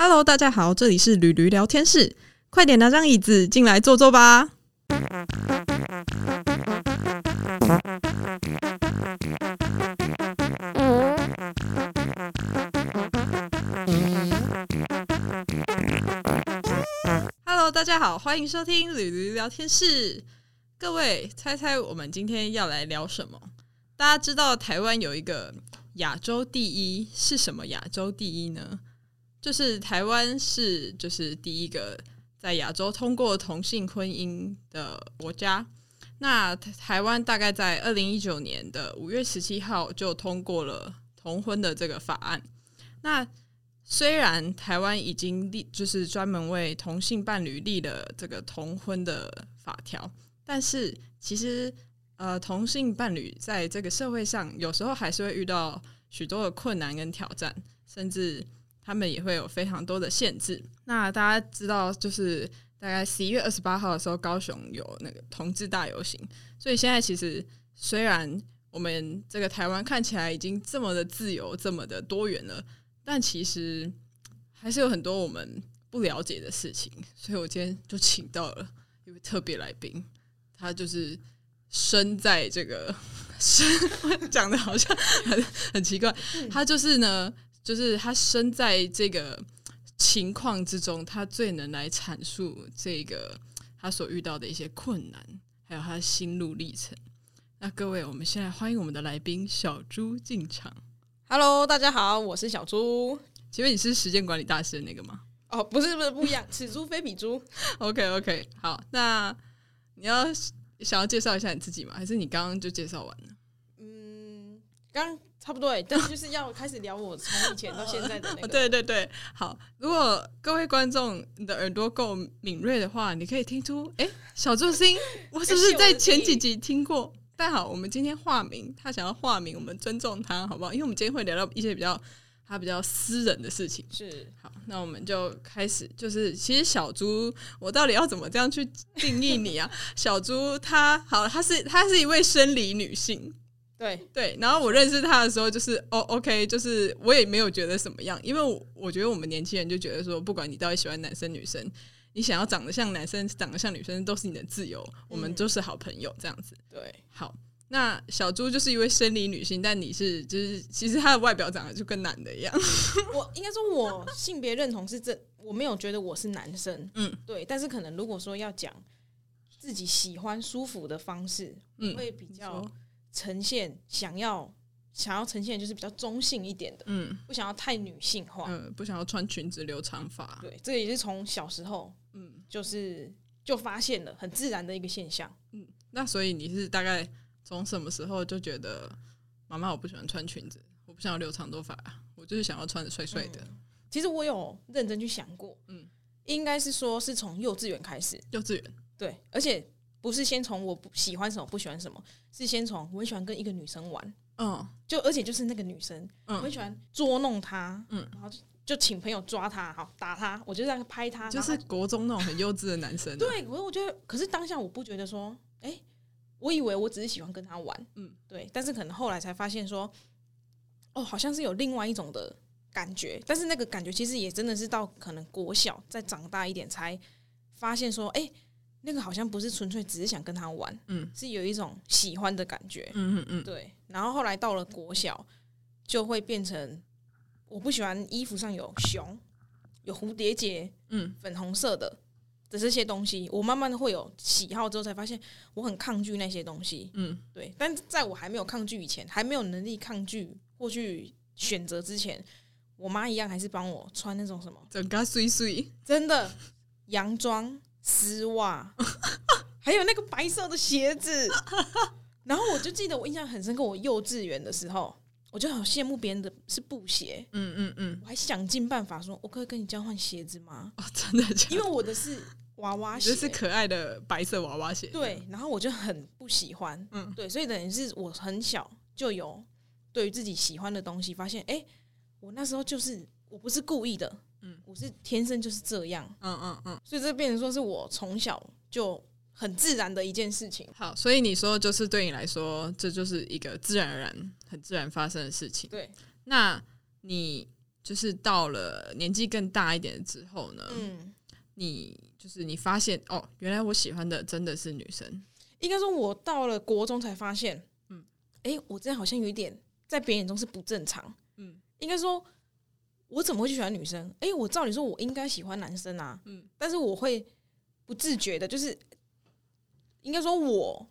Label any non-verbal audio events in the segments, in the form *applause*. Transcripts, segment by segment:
Hello，大家好，这里是驴驴聊天室，快点拿张椅子进来坐坐吧。Hello，大家好，欢迎收听驴驴聊天室。各位，猜猜我们今天要来聊什么？大家知道台湾有一个亚洲第一是什么亚洲第一呢？就是台湾是就是第一个在亚洲通过同性婚姻的国家。那台湾大概在二零一九年的五月十七号就通过了同婚的这个法案。那虽然台湾已经立就是专门为同性伴侣立了这个同婚的法条，但是其实呃同性伴侣在这个社会上有时候还是会遇到许多的困难跟挑战，甚至。他们也会有非常多的限制。那大家知道，就是大概十一月二十八号的时候，高雄有那个同志大游行。所以现在其实虽然我们这个台湾看起来已经这么的自由、这么的多元了，但其实还是有很多我们不了解的事情。所以我今天就请到了一位特别来宾，他就是生在这个生 *laughs* 讲的好像很很奇怪，他就是呢。就是他身在这个情况之中，他最能来阐述这个他所遇到的一些困难，还有他的心路历程。那各位，我们现在欢迎我们的来宾小猪进场。Hello，大家好，我是小猪。请问你是时间管理大师的那个吗？哦，不是，不是，不一样。此猪非彼猪。*laughs* OK，OK，好。那你要想要介绍一下你自己吗？还是你刚刚就介绍完了？嗯，刚。差不多，但是就是要开始聊我从以前到现在的那个。*laughs* 对对对，好。如果各位观众你的耳朵够敏锐的话，你可以听出，哎，小助星，我是不是在前几集听过？但好，我们今天化名，他想要化名，我们尊重他，好不好？因为我们今天会聊到一些比较他比较私人的事情。是，好，那我们就开始。就是其实小猪，我到底要怎么这样去定义你啊？小猪，他好，他是他是一位生理女性。对对，然后我认识他的时候，就是哦，OK，就是我也没有觉得什么样，因为我觉得我们年轻人就觉得说，不管你到底喜欢男生女生，你想要长得像男生，长得像女生，都是你的自由，我们都是好朋友这样子。对，好，那小猪就是一位生理女性，但你是就是其实她的外表长得就跟男的一样。*laughs* 我应该说，我性别认同是这，我没有觉得我是男生，嗯，对，但是可能如果说要讲自己喜欢舒服的方式，嗯，会比较。呈现想要想要呈现就是比较中性一点的，嗯，不想要太女性化，嗯，不想要穿裙子留长发，对，这个也是从小时候，嗯，就是就发现了很自然的一个现象，嗯，那所以你是大概从什么时候就觉得妈妈我不喜欢穿裙子，我不想要留长头发，我就是想要穿的帅帅的。其实我有认真去想过，嗯，应该是说是从幼稚园开始，幼稚园，对，而且。不是先从我不喜欢什么不喜欢什么，是先从我很喜欢跟一个女生玩，嗯，就而且就是那个女生，嗯，我很喜欢捉弄她，嗯，然后就请朋友抓她，好打她，我就在拍她，就是国中那种很幼稚的男生。*laughs* 对，我我觉得，可是当下我不觉得说，哎，我以为我只是喜欢跟他玩，嗯，对，但是可能后来才发现说，哦，好像是有另外一种的感觉，但是那个感觉其实也真的是到可能国小再长大一点才发现说，哎。那个好像不是纯粹只是想跟他玩，嗯，是有一种喜欢的感觉，嗯嗯嗯，对。然后后来到了国小，就会变成我不喜欢衣服上有熊、有蝴蝶结，嗯，粉红色的的这些东西。我慢慢的会有喜好之后，才发现我很抗拒那些东西，嗯，对。但在我还没有抗拒以前，还没有能力抗拒或去选择之前，我妈一样还是帮我穿那种什么整个碎碎，真的洋装。丝袜，还有那个白色的鞋子，*laughs* 然后我就记得我印象很深刻，我幼稚园的时候，我就好羡慕别人的是布鞋，嗯嗯嗯，我还想尽办法说，我可以跟你交换鞋子吗？哦，真的假？因为我的是娃娃鞋，是可爱的白色娃娃鞋，对，然后我就很不喜欢，嗯，对，所以等于是我很小就有对于自己喜欢的东西，发现，哎，我那时候就是我不是故意的。嗯，我是天生就是这样，嗯嗯嗯，所以这变成说是我从小就很自然的一件事情。好，所以你说就是对你来说，这就是一个自然而然、很自然发生的事情。对，那你就是到了年纪更大一点之后呢，嗯，你就是你发现哦，原来我喜欢的真的是女生。应该说，我到了国中才发现，嗯，哎，我这样好像有一点在别人眼中是不正常。嗯，应该说，我怎么会去喜欢女生？哎，我照理说，我应该喜欢男生啊。嗯，但是我会不自觉的，就是应该说，我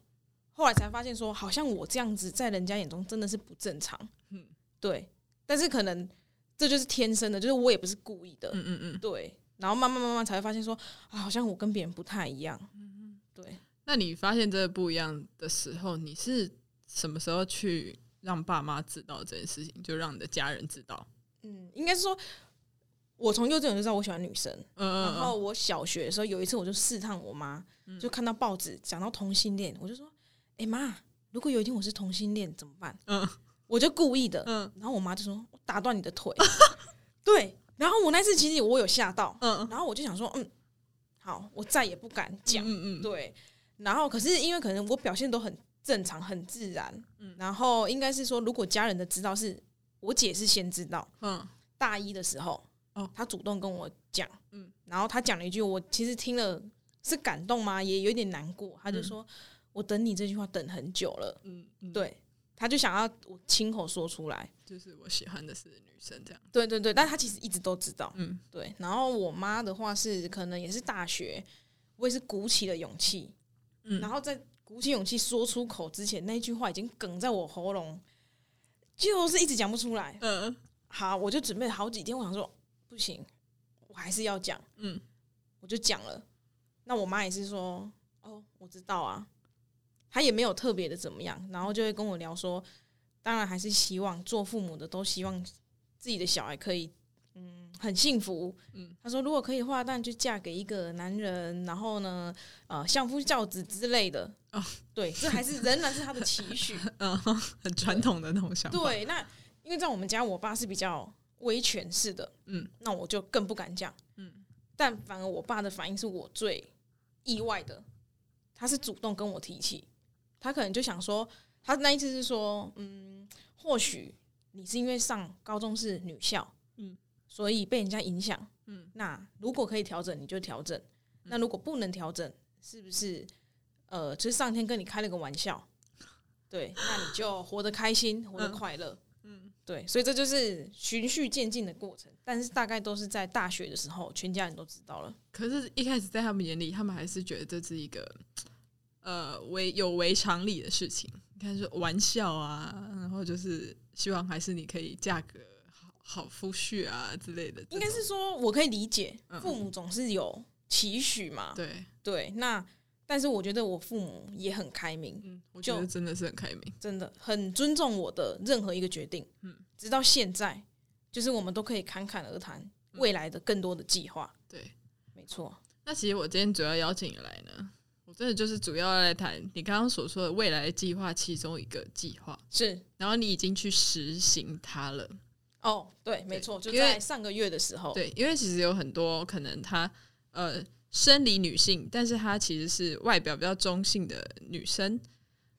后来才发现，说好像我这样子在人家眼中真的是不正常。嗯，对，但是可能这就是天生的，就是我也不是故意的。嗯嗯嗯，对。然后慢慢慢慢才会发现，说啊，好像我跟别人不太一样。嗯嗯，对。那你发现这个不一样的时候，你是什么时候去让爸妈知道这件事情？就让你的家人知道？嗯，应该是说，我从幼稚园就知道我喜欢女生。嗯然后我小学的时候有一次，我就试探我妈，就看到报纸讲到同性恋，我就说：“哎妈，如果有一天我是同性恋怎么办？”嗯，我就故意的。嗯，然后我妈就说：“我打断你的腿。*laughs* ”对。然后我那次其实我有吓到。嗯。然后我就想说：“嗯，好，我再也不敢讲。”嗯嗯。对。然后，可是因为可能我表现都很正常、很自然，嗯，然后应该是说，如果家人的知道是我姐是先知道，嗯，大一的时候，哦，她主动跟我讲，嗯，然后她讲了一句，我其实听了是感动吗？也有点难过。她就说：“我等你这句话等很久了。”嗯，对，她就想要我亲口说出来，就是我喜欢的是女生这样。对对对，但她其实一直都知道，嗯，对。然后我妈的话是，可能也是大学，我也是鼓起了勇气。嗯然后在鼓起勇气说出口之前，那句话已经梗在我喉咙，就是一直讲不出来。嗯，好，我就准备了好几天，我想说不行，我还是要讲。嗯，我就讲了。那我妈也是说，哦，我知道啊。她也没有特别的怎么样，然后就会跟我聊说，当然还是希望做父母的都希望自己的小孩可以。嗯，很幸福。嗯，他说如果可以的话，那就嫁给一个男人，然后呢，呃，相夫教子之类的。哦，对，这还是仍然是他的期许。*laughs* 嗯，很传统的那种想法。对，那因为在我们家，我爸是比较威权式的。嗯，那我就更不敢讲。嗯，但反而我爸的反应是我最意外的。他是主动跟我提起，他可能就想说，他那一次是说，嗯，或许你是因为上高中是女校。所以被人家影响，嗯，那如果可以调整，你就调整；那如果不能调整，是不是？呃，其实上天跟你开了个玩笑，对，那你就活得开心，活得快乐，嗯，对。所以这就是循序渐进的过程，但是大概都是在大学的时候，全家人都知道了。可是，一开始在他们眼里，他们还是觉得这是一个呃违有违常理的事情。你看，是玩笑啊，然后就是希望还是你可以嫁个。好夫婿啊之类的，应该是说我可以理解，父母总是有期许嘛。对对，那但是我觉得我父母也很开明，嗯，我觉得真的是很开明，真的很尊重我的任何一个决定。嗯，直到现在，就是我们都可以侃侃而谈未来的更多的计划。对，没错。那其实我今天主要邀请你来呢，我真的就是主要来谈你刚刚所说的未来的计划其中一个计划是，然后你已经去实行它了。哦，对，没错，就在上个月的时候。对，因为其实有很多可能，她呃，生理女性，但是她其实是外表比较中性的女生。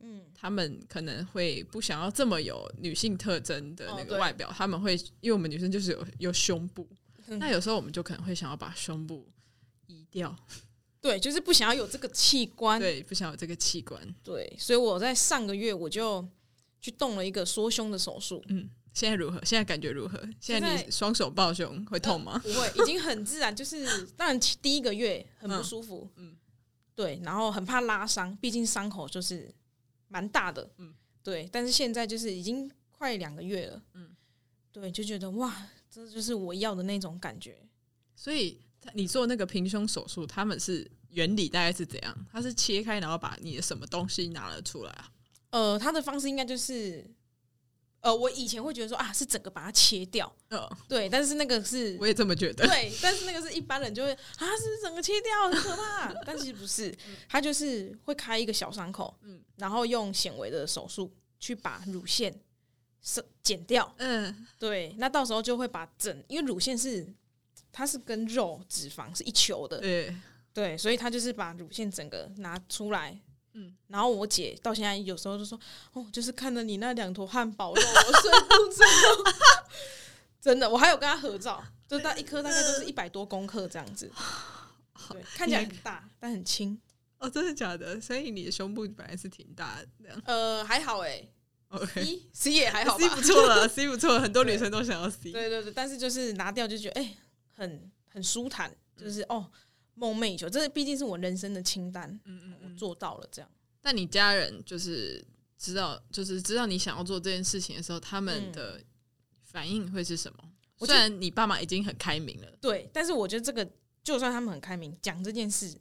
嗯，她们可能会不想要这么有女性特征的那个外表，他们会因为我们女生就是有有胸部，*laughs* 那有时候我们就可能会想要把胸部移掉。*laughs* 对，就是不想要有这个器官。对，不想有这个器官。对，所以我在上个月我就去动了一个缩胸的手术。嗯。现在如何？现在感觉如何？现在你双手抱胸会痛吗？不会，已经很自然。就是当然第一个月很不舒服，嗯，对，然后很怕拉伤，毕竟伤口就是蛮大的，嗯，对。但是现在就是已经快两个月了，嗯，对，就觉得哇，这就是我要的那种感觉。所以你做那个平胸手术，他们是原理大概是怎样？他是切开然后把你的什么东西拿了出来啊？呃，他的方式应该就是。呃，我以前会觉得说啊，是整个把它切掉，嗯，对，但是那个是，我也这么觉得，对，但是那个是一般人就会啊，是整个切掉，很可怕，但其实不是，他就是会开一个小伤口，嗯，然后用显微的手术去把乳腺是剪掉，嗯，对，那到时候就会把整，因为乳腺是它是跟肉脂肪是一球的，对，对，所以他就是把乳腺整个拿出来。嗯，然后我姐到现在有时候就说：“哦，就是看着你那两坨汉堡肉，我睡不着。*laughs* ”真的，我还有跟她合照，就大一颗大概都是一百多公克这样子，*laughs* 对，看起来很大，但很轻。哦，真的假的？所以你的胸部本来是挺大的，这样。呃，还好哎，OK，C C 也还好，C，不错了，C *laughs* 不错，很多女生都想要 C。对对对，但是就是拿掉就觉得哎、很很舒坦，就是哦梦寐以求，这毕竟是我人生的清单，嗯嗯嗯。我做到了这样。但你家人就是知道，就是知道你想要做这件事情的时候，他们的反应会是什么？我虽然你爸妈已经很开明了，对，但是我觉得这个就算他们很开明讲这件事，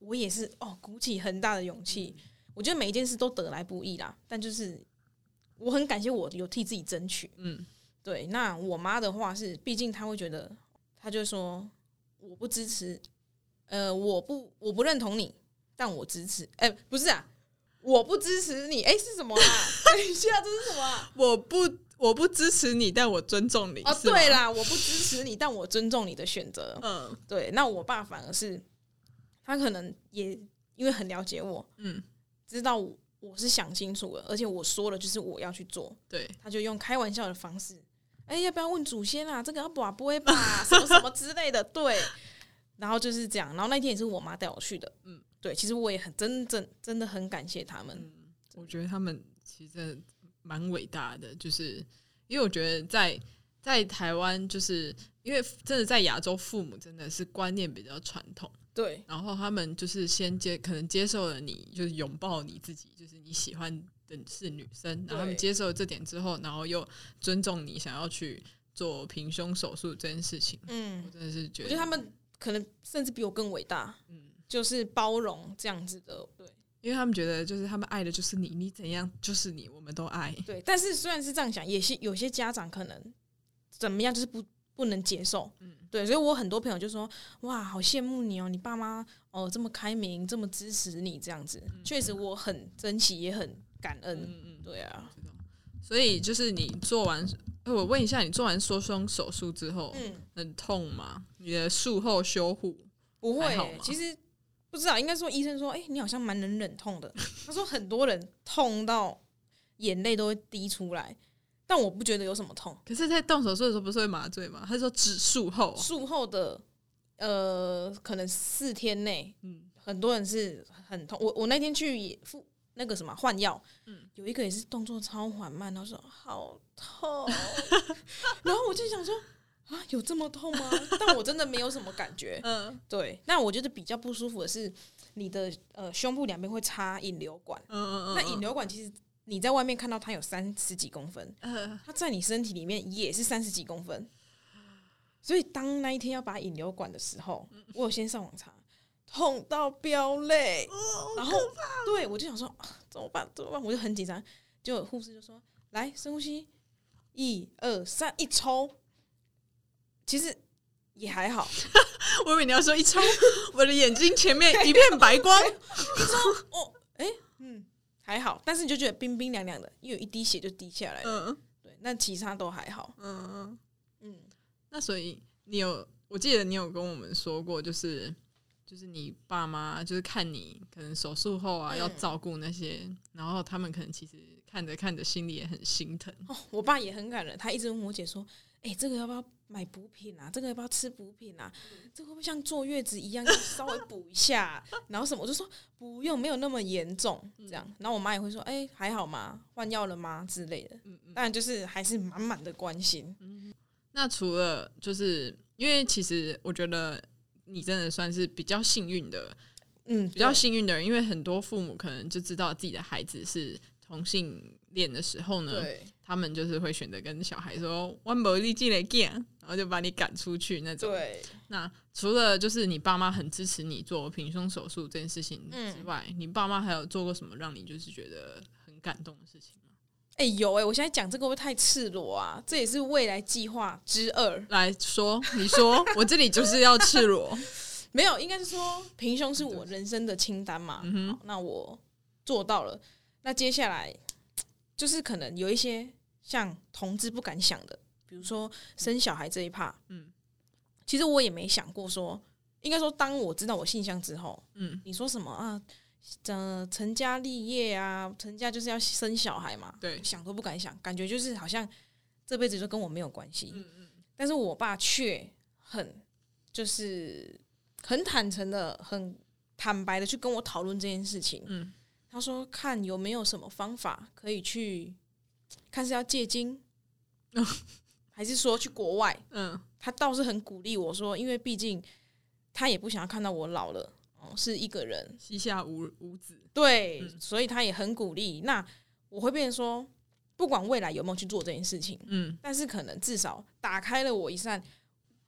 我也是哦鼓起很大的勇气。我觉得每一件事都得来不易啦，但就是我很感谢我有替自己争取。嗯对，那我妈的话是，毕竟她会觉得，她就说我不支持，呃，我不我不认同你，但我支持，哎、不是啊，我不支持你，哎、是什么啊？*laughs* 等一下，这是什么啊？我不我不支持你，但我尊重你。哦，对，啦，我不支持你，但我尊重你的选择。嗯对，那我爸反而是，他可能也因为很了解我，嗯，知道我我是想清楚了，而且我说了就是我要去做，对，他就用开玩笑的方式，哎、要不要问祖先啊？这个要把不会吧？什么什么之类的，对。然后就是这样，然后那天也是我妈带我去的，嗯。嗯，对。其实我也很真正真的很感谢他们，我觉得他们其实蛮伟大的，就是因为我觉得在在台湾，就是因为真的在亚洲，父母真的是观念比较传统，对。然后他们就是先接可能接受了你，就是拥抱你自己，就是你喜欢的是女生，然后他们接受了这点之后，然后又尊重你想要去做平胸手术这件事情，嗯。我，真的是觉得我觉得他们可能甚至比我更伟大，嗯。就是包容这样子的，对因为他们觉得，就是他们爱的就是你，你怎样就是你，我们都爱。对。但是虽然是这样想，也是有些家长可能怎么样，就是不不能接受，嗯对。所以我很多朋友就说：“哇，好羡慕你哦，你爸妈哦这么开明，这么支持你，这样子。确实我很珍惜，也很感恩。嗯嗯，对啊，所以就是你做完，呃我问一下，你做完缩胸手术之后，嗯，很痛吗？你的术后修护，不会、其实不知道，应该说医生说，哎、你好像蛮能忍痛的。*laughs* 他说很多人痛到眼泪都会滴出来，但我不觉得有什么痛。可是，在动手术的时候不是会麻醉吗？他说只术后，术后的呃，可能四天内，嗯很多人是很痛。我我那天去也付那个什么换药，嗯。有一个也是动作超缓慢，他说好痛，*laughs* 然后我就想说啊，有这么痛吗？*laughs* 但我真的没有什么感觉。嗯。对，那我觉得比较不舒服的是你的呃胸部两边会插引流管，嗯嗯，那引流管其实你在外面看到它有三十几公分，呃，它在你身体里面也是三十几公分，所以当那一天要拔引流管的时候，我有先上网查，痛到飙泪，然后对我就想说、啊、怎么办怎么办，我就很紧张，结果护士就说来深呼吸，一二三，一抽，其实也还好，*laughs* 我以为你要说一抽，*laughs* 我的眼睛前面一片白光，哦，哎、嗯，还好，但是你就觉得冰冰凉凉的，因为有一滴血就滴下来了，嗯。对，那其他都还好，嗯嗯。嗯，那所以你有，我记得你有跟我们说过，就是就是你爸妈就是看你可能手术后啊，嗯要照顾那些，然后他们可能其实看着看着心里也很心疼。哦，我爸也很感人，他一直问我姐说：“哎、这个要不要买补品啊？这个要不要吃补品啊？这个会不会像坐月子一样，要稍微补一下？*laughs* 然后什么？”我就说不用，没有那么严重，这样。然后我妈也会说：“哎、还好吗？换药了吗？”之类的。嗯嗯。当然就是还是满满的关心。嗯那除了就是因为其实我觉得你真的算是比较幸运的，嗯，比较幸运的人，因为很多父母可能就知道自己的孩子是同性恋的时候呢，对。他们就是会选择跟小孩说“我没力进来见”，然后就把你赶出去那种。对，那除了就是你爸妈很支持你做平胸手术这件事情嗯之外，你爸妈还有做过什么让你就是觉得很感动的事情吗？哎、有哎、我现在讲这个会不会太赤裸啊？这也是未来计划之二。来说，你说，我这里就是要赤裸。*laughs* 没有，应该是说平胸是我人生的清单嘛。嗯哼好，那我做到了。那接下来就是可能有一些像同志不敢想的，比如说生小孩这一趴。嗯其实我也没想过说，应该说当我知道我性向之后，嗯你说什么啊？呃，成家立业啊，成家就是要生小孩嘛，对想都不敢想，感觉就是好像这辈子就跟我没有关系。嗯嗯但是我爸却很就是很坦诚的、很坦白的去跟我讨论这件事情。嗯，他说看有没有什么方法可以去，看是要借精，*laughs* 还是说去国外。嗯，他倒是很鼓励我说，因为毕竟他也不想要看到我老了，哦，是一个人，膝下无无子，对，嗯所以他也很鼓励。那我会变成说，不管未来有没有去做这件事情，嗯，但是可能至少打开了我一扇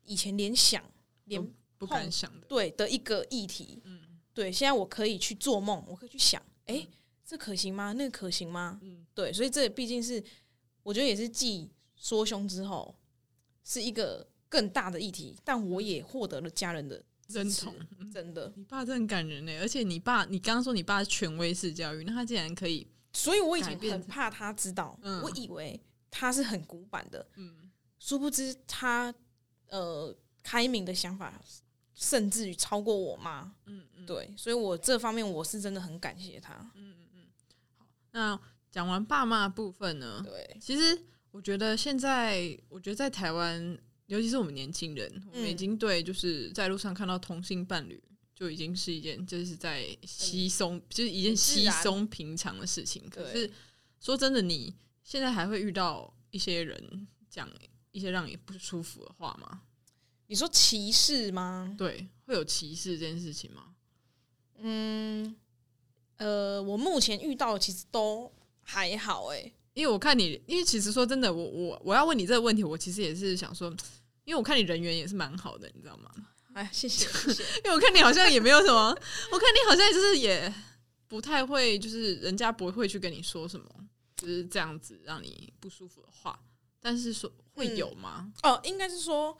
以前连想连不敢想的，对的一个议题。嗯对，现在我可以去做梦，我可以去想，哎、这可行吗？那个可行吗？嗯对，所以这毕竟是我觉得也是继缩胸之后是一个更大的议题，但我也获得了家人的认同。嗯真的。你爸真的很感人呢，而且你爸，你刚刚说你爸是权威式教育，那他竟然可以，所以我以前很怕他知道，嗯我以为他是很古板的，嗯殊不知他呃开明的想法甚至于超过我妈。嗯嗯，对，所以我这方面我是真的很感谢他。嗯嗯嗯。好那讲完爸妈部分呢，对，其实我觉得现在，我觉得在台湾，尤其是我们年轻人，我们已嗯经对就是在路上看到同性伴侣，就已经是一件就是在稀松，就是一件稀松平常的事情。可是说真的，你现在还会遇到一些人讲一些让你不舒服的话吗？你说歧视吗？对，会有歧视这件事情吗？嗯，呃，我目前遇到其实都还好、欸，因为我看你，因为其实说真的，我我我要问你这个问题，我其实也是想说，因为我看你人缘也是蛮好的，你知道吗？哎，谢谢谢谢。因为我看你好像也没有什么，我看你好像就是也不太会，就是人家不会去跟你说什么，就是这样子让你不舒服的话，但是说会有吗？哦，应该是说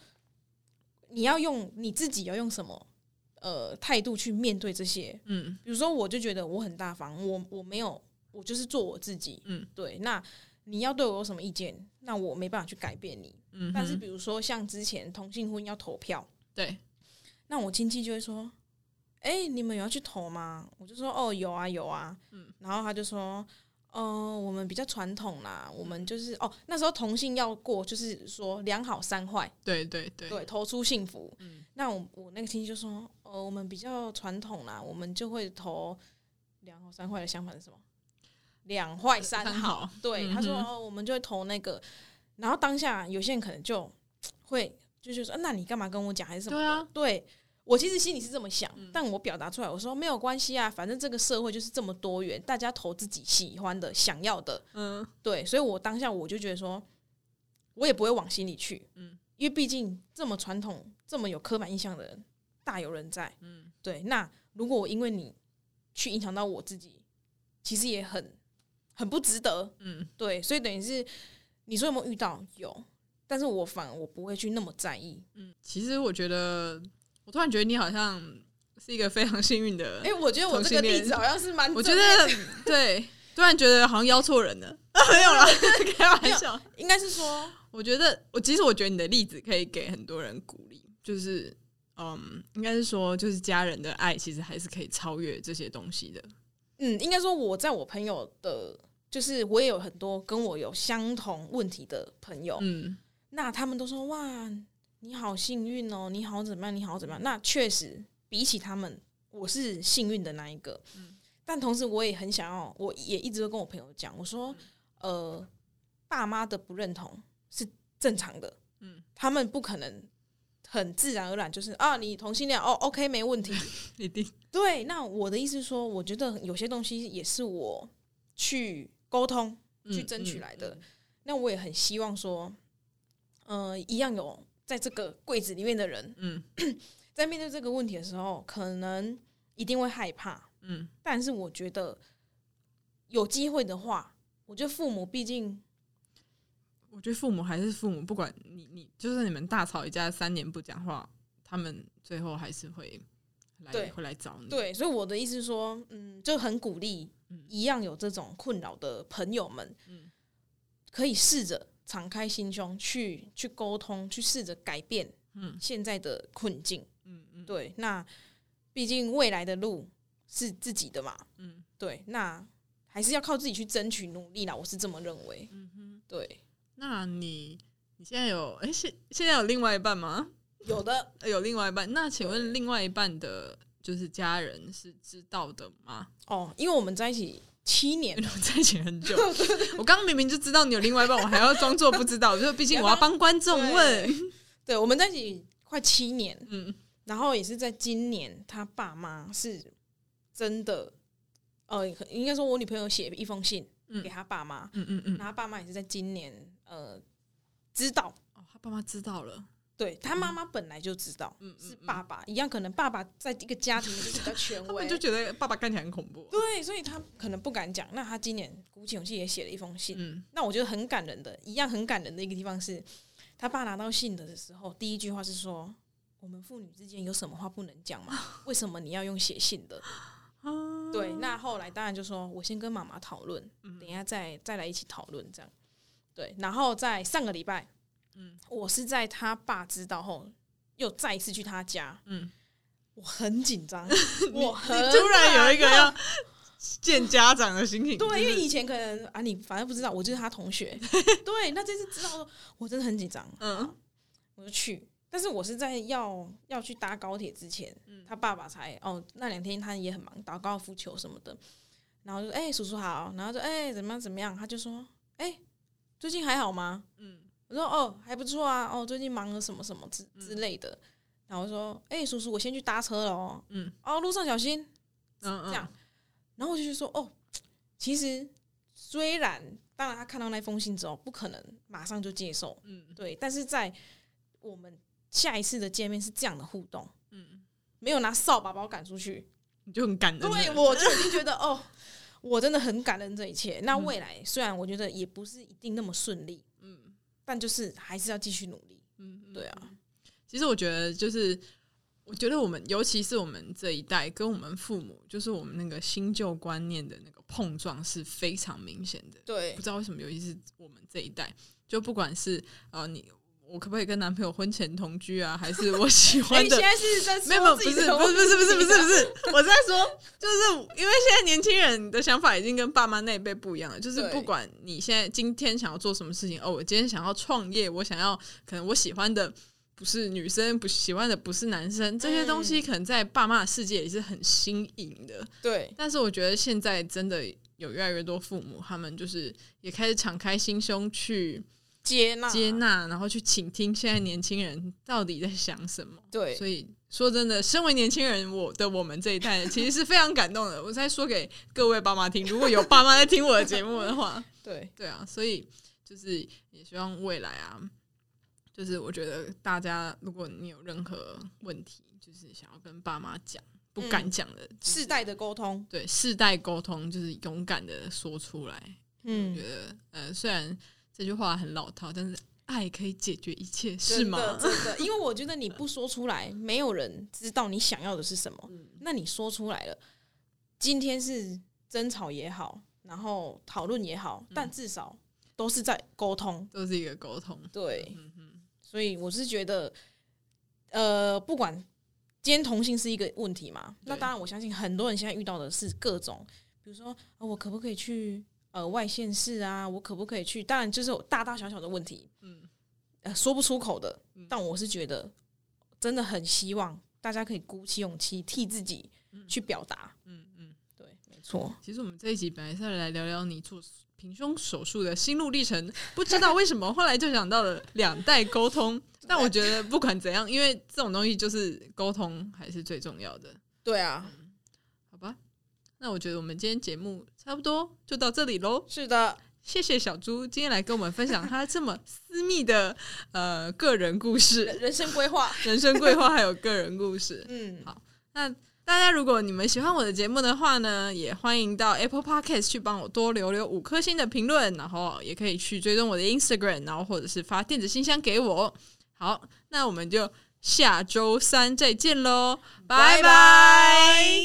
你要用你自己要用什么呃态度去面对这些。嗯比如说，我就觉得我很大方，我我没有，我就是做我自己。嗯，对。那你要对我有什么意见？那我没办法去改变你。嗯，但是比如说像之前同性婚姻要投票，对，那我亲戚就会说：“哎、你们有要去投吗？”我就说：“哦，有啊，有啊。”嗯，然后他就说：“呃，我们比较传统啦，我们就是哦，那时候同性要过，就是说两好三坏，对对对，对，投出幸福。嗯那我我那个亲戚就说：“呃，我们比较传统啦，我们就会投两好三坏的相反是什么？两坏三三好。好对，嗯他说哦，我们就会投那个。然后当下有些人可能就 *tsk* 会就就说，啊那你干嘛跟我讲还是什么？对啊对我其实心里是这么想，嗯但我表达出来，我说没有关系啊，反正这个社会就是这么多元，大家投自己喜欢的、想要的。嗯对，所以我当下我就觉得说，我也不会往心里去，嗯因为毕竟这么传统、这么有刻板印象的人大有人在。嗯对，那如果我因为你去影响到我自己，其实也很很不值得。嗯，对，所以等于是你说有没有遇到？有，但是我反而我不会去那么在意。嗯其实我觉得，我突然觉得你好像是一个非常幸运的，哎、我觉得我这个例子好像是蛮，我觉得对，突然觉得好像邀错人了，*laughs* 没有啦，*laughs* 开玩笑。应该是说，我觉得，我其实我觉得你的例子可以给很多人鼓励，就是，嗯，应该是说，就是家人的爱其实还是可以超越这些东西的。嗯，应该说我在我朋友的，就是我也有很多跟我有相同问题的朋友，嗯那他们都说哇，你好幸运哦，你好怎么样，你好怎么样？那确实比起他们，我是幸运的那一个。但同时我也很想要，我也一直都跟我朋友讲，我说，呃，爸妈的不认同是正常的，嗯，他们不可能很自然而然就是啊，你同性恋哦，OK 没问题。*laughs* 一定，对，那我的意思是说，我觉得有些东西也是我去沟通、去嗯争取来的。嗯那我也很希望说，呃，一样有在这个柜子里面的人，嗯 *clears throat* 在面对这个问题的时候，可能一定会害怕。嗯但是我觉得有机会的话，我觉得父母毕竟我觉得父母还是父母，不管你你，就算你们大吵一架，三年不讲话，他们最后还是会来会来找你。，对，所以我的意思是说，嗯，就很鼓励嗯一样有这种困扰的朋友们，嗯可以试着敞开心胸去去沟通，去试着改变嗯现在的困境。嗯嗯对，那毕竟未来的路是自己的嘛，嗯对，那还是要靠自己去争取努力啦，我是这么认为。嗯哼。对，那你你现在有哎现现在有另外一半吗？有的有另外一半。那请问另外一半的，就是家人是知道的吗？哦，因为我们在一起七年，*laughs* 在一起很久。*laughs* 我刚刚明明就知道你有另外一半，我还要装作不知道，就是毕竟我要帮观众问。对，我们在一起快七年，嗯，然后也是在今年，他爸妈是真的，呃，应该说我女朋友写一封信给他爸妈，嗯嗯嗯，他爸妈也是在今年，呃，知道，哦，他爸妈知道了。对他妈妈本来就知道，嗯是爸爸一样，可能爸爸在一个家庭里 *laughs* 就是比较权威，就觉得爸爸看起来很恐怖。对，所以他可能不敢讲。那他今年鼓起勇气也写了一封信。嗯，那我觉得很感人的，一样很感人的一个地方是，他爸拿到信的时候，第一句话是说：“我们父女之间有什么话不能讲吗？*laughs* 为什么你要用写信的？”对，那后来当然就说我先跟妈妈讨论，等一下再再来一起讨论这样。对，然后在上个礼拜。嗯，我是在他爸知道后，又再一次去他家。嗯，我很紧张，*laughs* 我突然有一个要见家长的心情。*laughs* 对，因为以前可能啊，你反正不知道，我就是他同学。*laughs* 对，那这次知道，我真的很紧张。嗯，我就去，但是我是在要要去搭高铁之前，他爸爸才哦，那两天他也很忙，打高尔夫球什么的。然后就哎，叔叔好。然后就哎，怎么样怎么样？他就说哎，最近还好吗？嗯。我说哦还不错啊哦最近忙了什么什么之之类的，然后说哎叔叔我先去搭车了哦。嗯。哦路上小心。嗯这样，然后我就说哦其实虽然当然他看到那封信之后不可能马上就接受。嗯。对，但是在我们下一次的见面是这样的互动。嗯。没有拿扫把把我赶出去。你就很感人对我就已经觉得哦我真的很感恩这一切那未来虽然我觉得也不是一定那么顺利。嗯但就是还是要继续努力，嗯，对啊。其实我觉得，就是我觉得我们，尤其是我们这一代，跟我们父母，就是我们那个新旧观念的那个碰撞是非常明显的。对，不知道为什么，尤其是我们这一代，就不管是呃你。我可不可以跟男朋友婚前同居啊？还是我喜欢 *laughs* 的？现在是在没有不是不是不是不是不是不是，我在说，就是因为现在年轻人的想法已经跟爸妈那一辈不一样了。就是不管你现在今天想要做什么事情，哦，我今天想要创业，我想要可能我喜欢的不是女生，不喜欢的不是男生，这些东西可能在爸妈的世界也是很新颖的。对，但是我觉得现在真的有越来越多父母，他们就是也开始敞开心胸去。接纳接纳，然后去倾听现在年轻人到底在想什么。对，所以说真的，身为年轻人，我的我们这一代其实是非常感动的。我在说给各位爸妈听，如果有爸妈在听我的节目的话，*laughs* 对对啊，所以就是也希望未来啊，就是我觉得大家，如果你有任何问题，就是想要跟爸妈讲不敢讲的，世代的沟通，对世代沟通，就是勇敢的说出来。嗯，我觉得呃，虽然。这句话很老套，但是爱可以解决一切，是吗？真的，*laughs* 因为我觉得你不说出来，没有人知道你想要的是什么。那你说出来了，今天是争吵也好，然后讨论也好，但至少都是在沟通，都是一个沟通。对，所以我是觉得，呃，不管今天同性是一个问题嘛，那当然我相信很多人现在遇到的是各种，比如说，我可不可以去？呃，外县市啊，我可不可以去？当然，就是有大大小小的问题，嗯，呃，说不出口的。但我是觉得，真的很希望大家可以鼓起勇气替自己去表达。嗯嗯，对，没错。其实我们这一集本来是要来聊聊你做平胸手术的心路历程，不知道为什么 *laughs* 后来就想到了两代沟通。但我觉得不管怎样，因为这种东西就是沟通还是最重要的。对啊。那我觉得我们今天节目差不多就到这里喽。是的，谢谢小猪今天来跟我们分享他这么私密的呃个人故事、人生规划、*laughs* 人生规划还有个人故事。*laughs* 嗯，好，那大家如果你们喜欢我的节目的话呢，也欢迎到 Apple Podcast 去帮我多留留五颗星的评论，然后也可以去追踪我的 Instagram，然后或者是发电子信箱给我。好，那我们就下周三再见喽，拜拜。